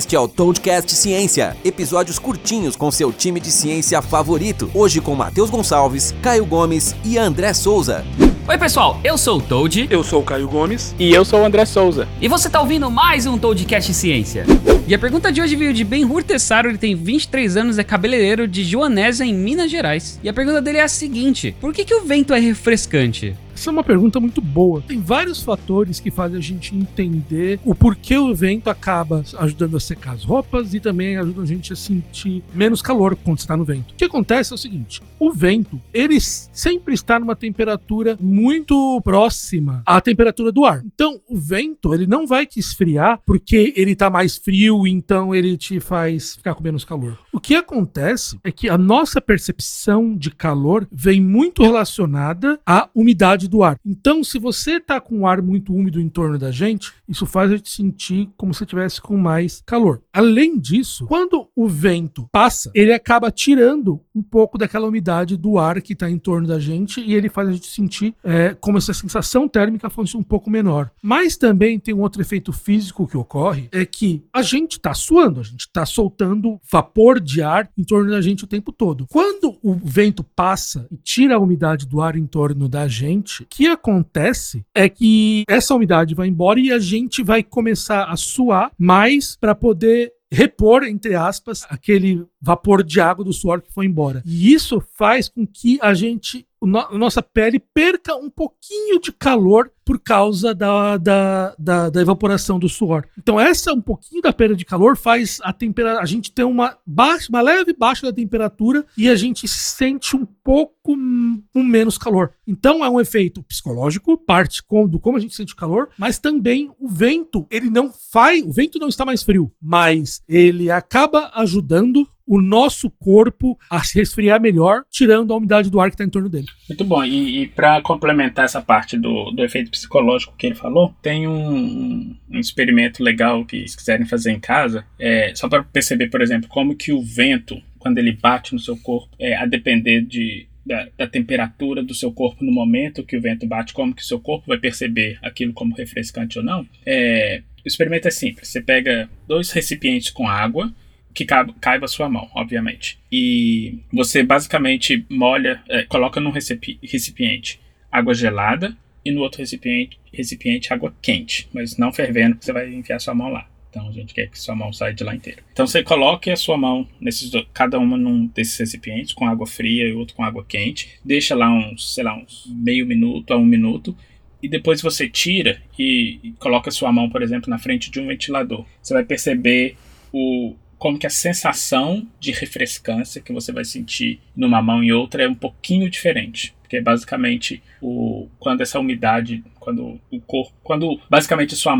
Este é o Toadcast Ciência, episódios curtinhos com seu time de ciência favorito. Hoje com Matheus Gonçalves, Caio Gomes e André Souza. Oi, pessoal, eu sou o Toad. Eu sou o Caio Gomes. E eu sou o André Souza. E você tá ouvindo mais um Toadcast Ciência. E a pergunta de hoje veio de Ben Hurtessaro, ele tem 23 anos, é cabeleireiro de Joanésia, em Minas Gerais. E a pergunta dele é a seguinte: Por que, que o vento é refrescante? Essa é uma pergunta muito boa. Tem vários fatores que fazem a gente entender o porquê o vento acaba ajudando a secar as roupas e também ajuda a gente a sentir menos calor quando está no vento. O que acontece é o seguinte: o vento, ele sempre está numa temperatura muito próxima à temperatura do ar. Então, o vento, ele não vai te esfriar porque ele está mais frio, então ele te faz ficar com menos calor. O que acontece é que a nossa percepção de calor vem muito relacionada à umidade do ar. Então, se você está com o ar muito úmido em torno da gente, isso faz a gente sentir como se estivesse com mais calor. Além disso, quando o vento passa, ele acaba tirando um pouco daquela umidade do ar que está em torno da gente e ele faz a gente sentir é, como essa sensação térmica fosse um pouco menor. Mas também tem um outro efeito físico que ocorre, é que a gente está suando, a gente está soltando vapor de ar em torno da gente o tempo todo. Quando o vento passa e tira a umidade do ar em torno da gente, o que acontece é que essa umidade vai embora e a gente vai começar a suar mais para poder repor, entre aspas, aquele vapor de água do suor que foi embora. E isso faz com que a gente, a nossa pele perca um pouquinho de calor por causa da, da, da, da, evaporação do suor. Então, essa um pouquinho da perda de calor faz a temperatura, a gente ter uma baixa, uma leve baixa da temperatura e a gente sente um pouco com menos calor. Então, é um efeito psicológico, parte com, do como a gente sente o calor, mas também o vento, ele não faz, o vento não está mais frio, mas ele acaba ajudando o nosso corpo a se resfriar melhor, tirando a umidade do ar que está em torno dele. Muito bom. E, e para complementar essa parte do, do efeito psicológico que ele falou, tem um, um experimento legal que se quiserem fazer em casa, é, só para perceber, por exemplo, como que o vento, quando ele bate no seu corpo, é, a depender de da, da, temperatura do seu corpo no momento que o vento bate, como que o seu corpo vai perceber aquilo como refrescante ou não. É, o experimento é simples. Você pega dois recipientes com água que caiba, a sua mão, obviamente. E você basicamente molha, é, coloca num recipiente água gelada e no outro recipiente, recipiente água quente, mas não fervendo, porque você vai enfiar sua mão lá. Então a gente quer que sua mão saia de lá inteira. Então você coloque a sua mão nesses cada uma num desses recipientes com água fria e outro com água quente. Deixa lá uns, sei lá, uns meio minuto a um minuto e depois você tira e coloca a sua mão, por exemplo, na frente de um ventilador. Você vai perceber o como que a sensação de refrescância que você vai sentir numa mão e outra é um pouquinho diferente. Porque basicamente o, quando essa umidade, quando o corpo, quando basicamente sua,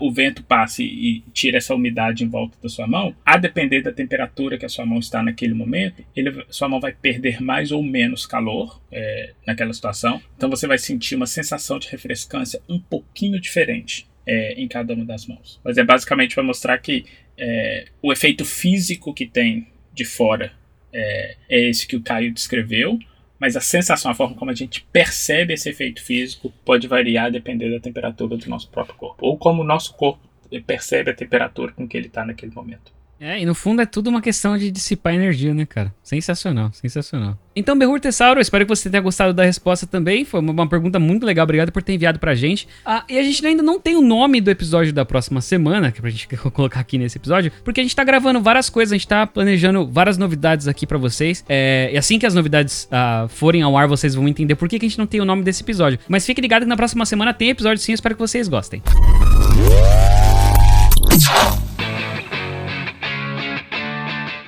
o vento passa e, tira essa umidade em volta da sua mão, a depender da temperatura que a sua mão está naquele momento, ele, sua mão vai perder mais ou menos calor é, naquela situação. Então você vai sentir uma sensação de refrescância um pouquinho diferente. É, em cada uma das mãos. Mas é basicamente para mostrar que é, o efeito físico que tem de fora é, é esse que o Caio descreveu, mas a sensação, a forma como a gente percebe esse efeito físico pode variar dependendo da temperatura do nosso próprio corpo, ou como o nosso corpo percebe a temperatura com que ele está naquele momento. É, e no fundo é tudo uma questão de dissipar energia, né, cara? Sensacional, sensacional. Então, Berrur Tessauro, espero que você tenha gostado da resposta também. Foi uma, pergunta muito legal, obrigado por ter enviado pra gente. Ah, e a gente ainda não tem o nome do episódio da próxima semana, que é pra gente colocar aqui nesse episódio, porque a gente tá gravando várias coisas, a gente tá planejando várias novidades aqui para vocês. É, e assim que as novidades ah, forem ao ar, vocês vão entender por que, que a gente não tem o nome desse episódio. Mas fique ligado que na próxima semana tem episódio sim, espero que vocês gostem.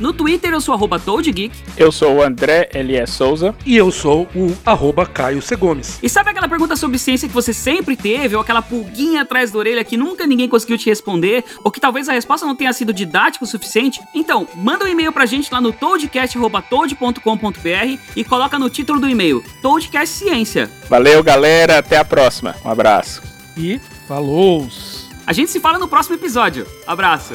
No Twitter eu sou arroba ToadGeek. Eu sou o André Elias Souza. E eu sou o arroba Caio C. Gomes. E sabe aquela pergunta sobre ciência que você sempre teve, ou aquela pulguinha atrás da orelha que nunca ninguém conseguiu te responder, ou que talvez a resposta não tenha sido didática o suficiente? Então, manda um e-mail pra gente lá no toadcast.toad.com.br e coloca no título do e-mail Toadcast Ciência. Valeu, galera. Até a próxima. Um abraço. E falou! A gente se fala no próximo episódio. Abraço!